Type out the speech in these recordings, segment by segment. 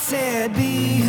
said be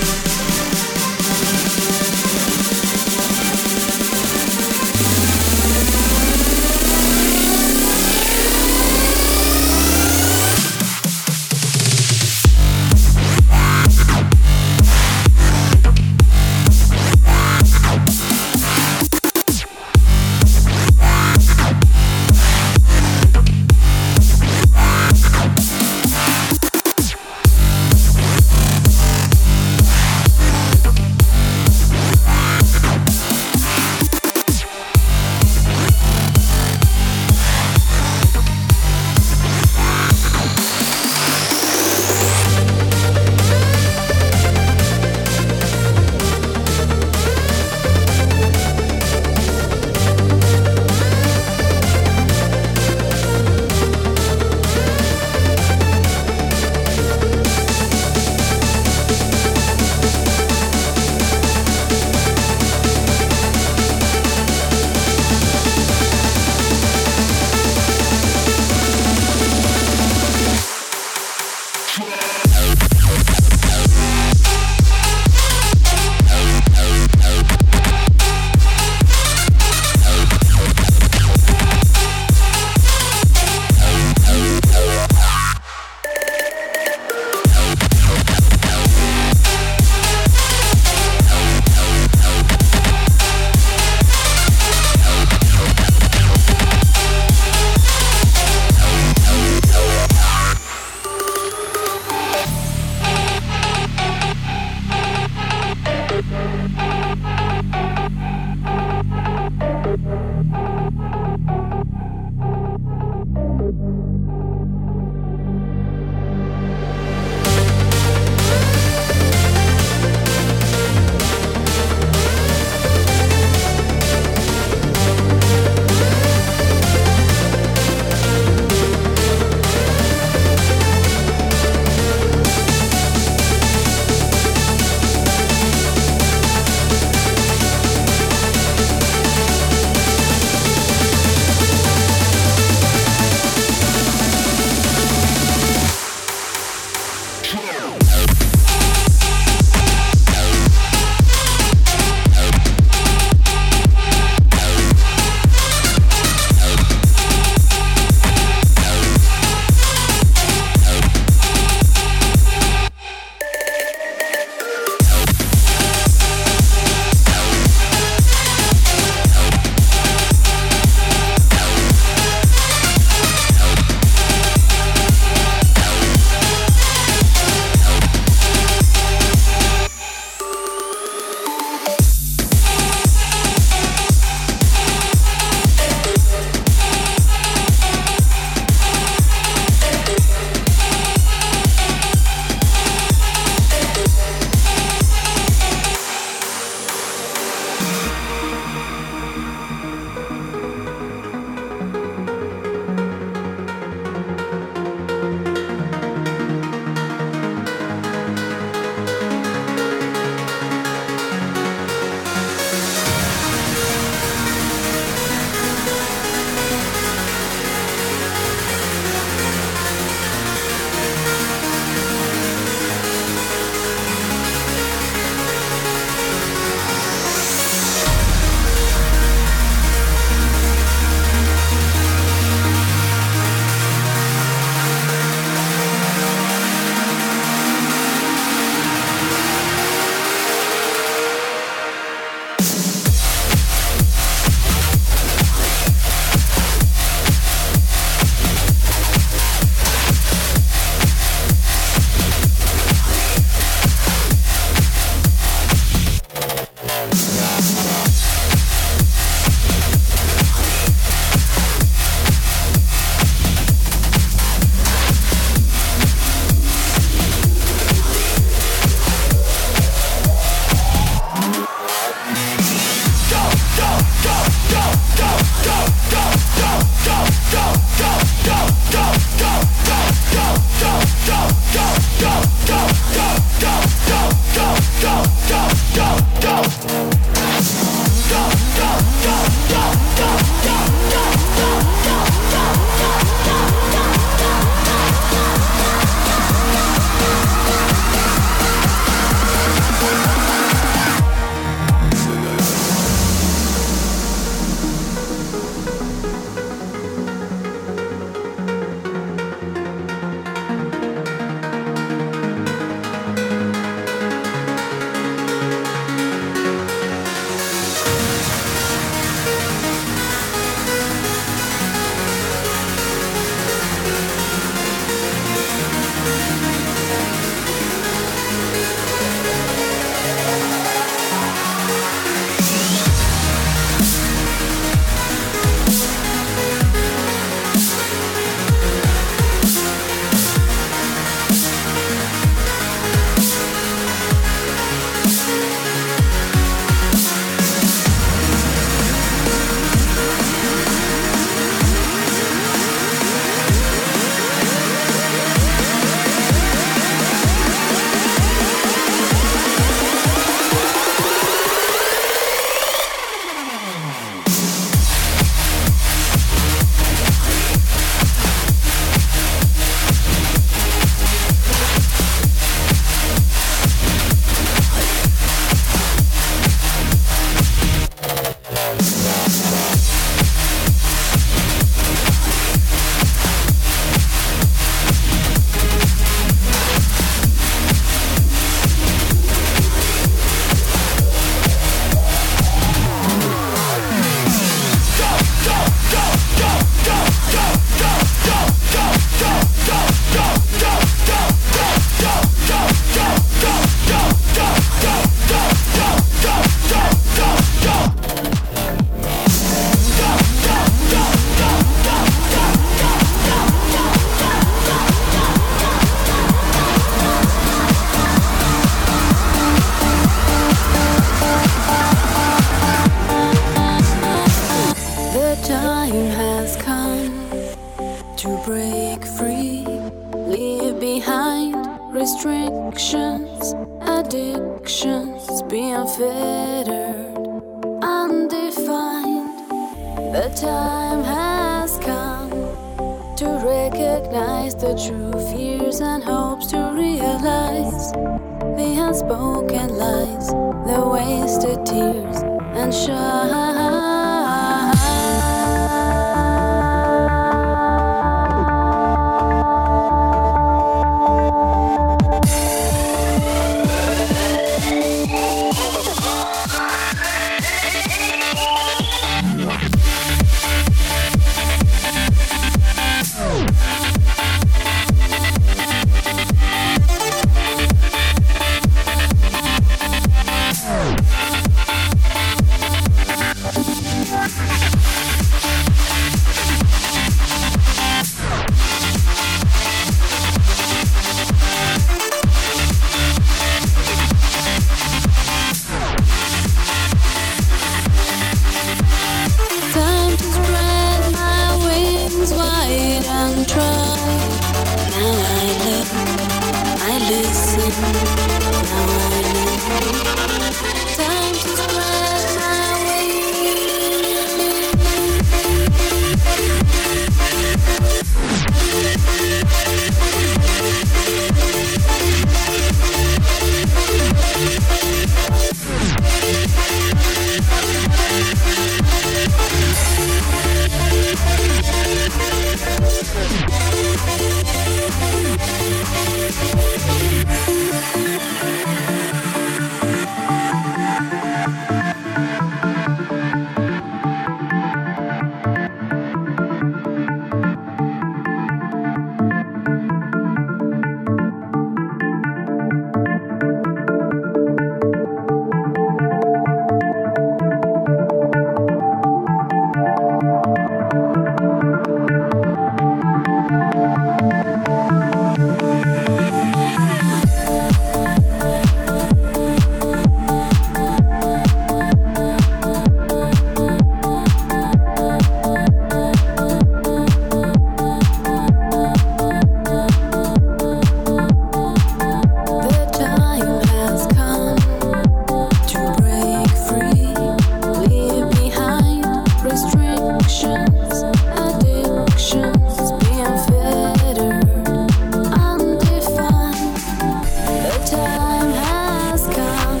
time has come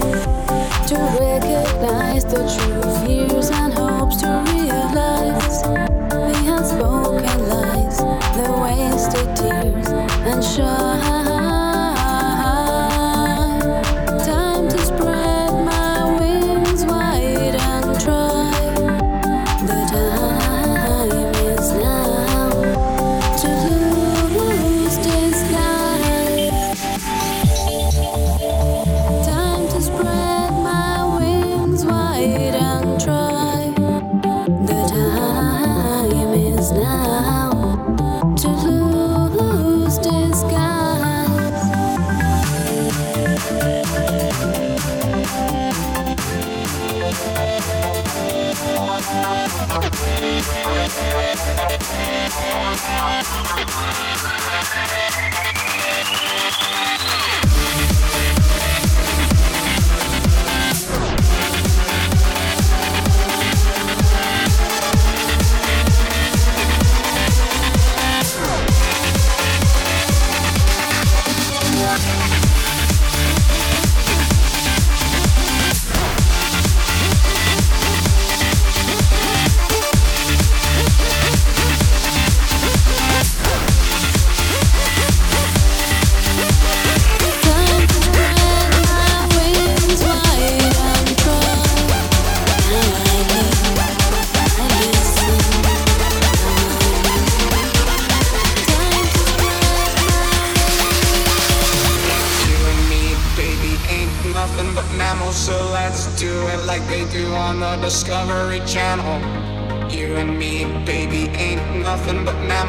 to recognize the true fears and hopes to realize the unspoken lies, the wasted tears, and show.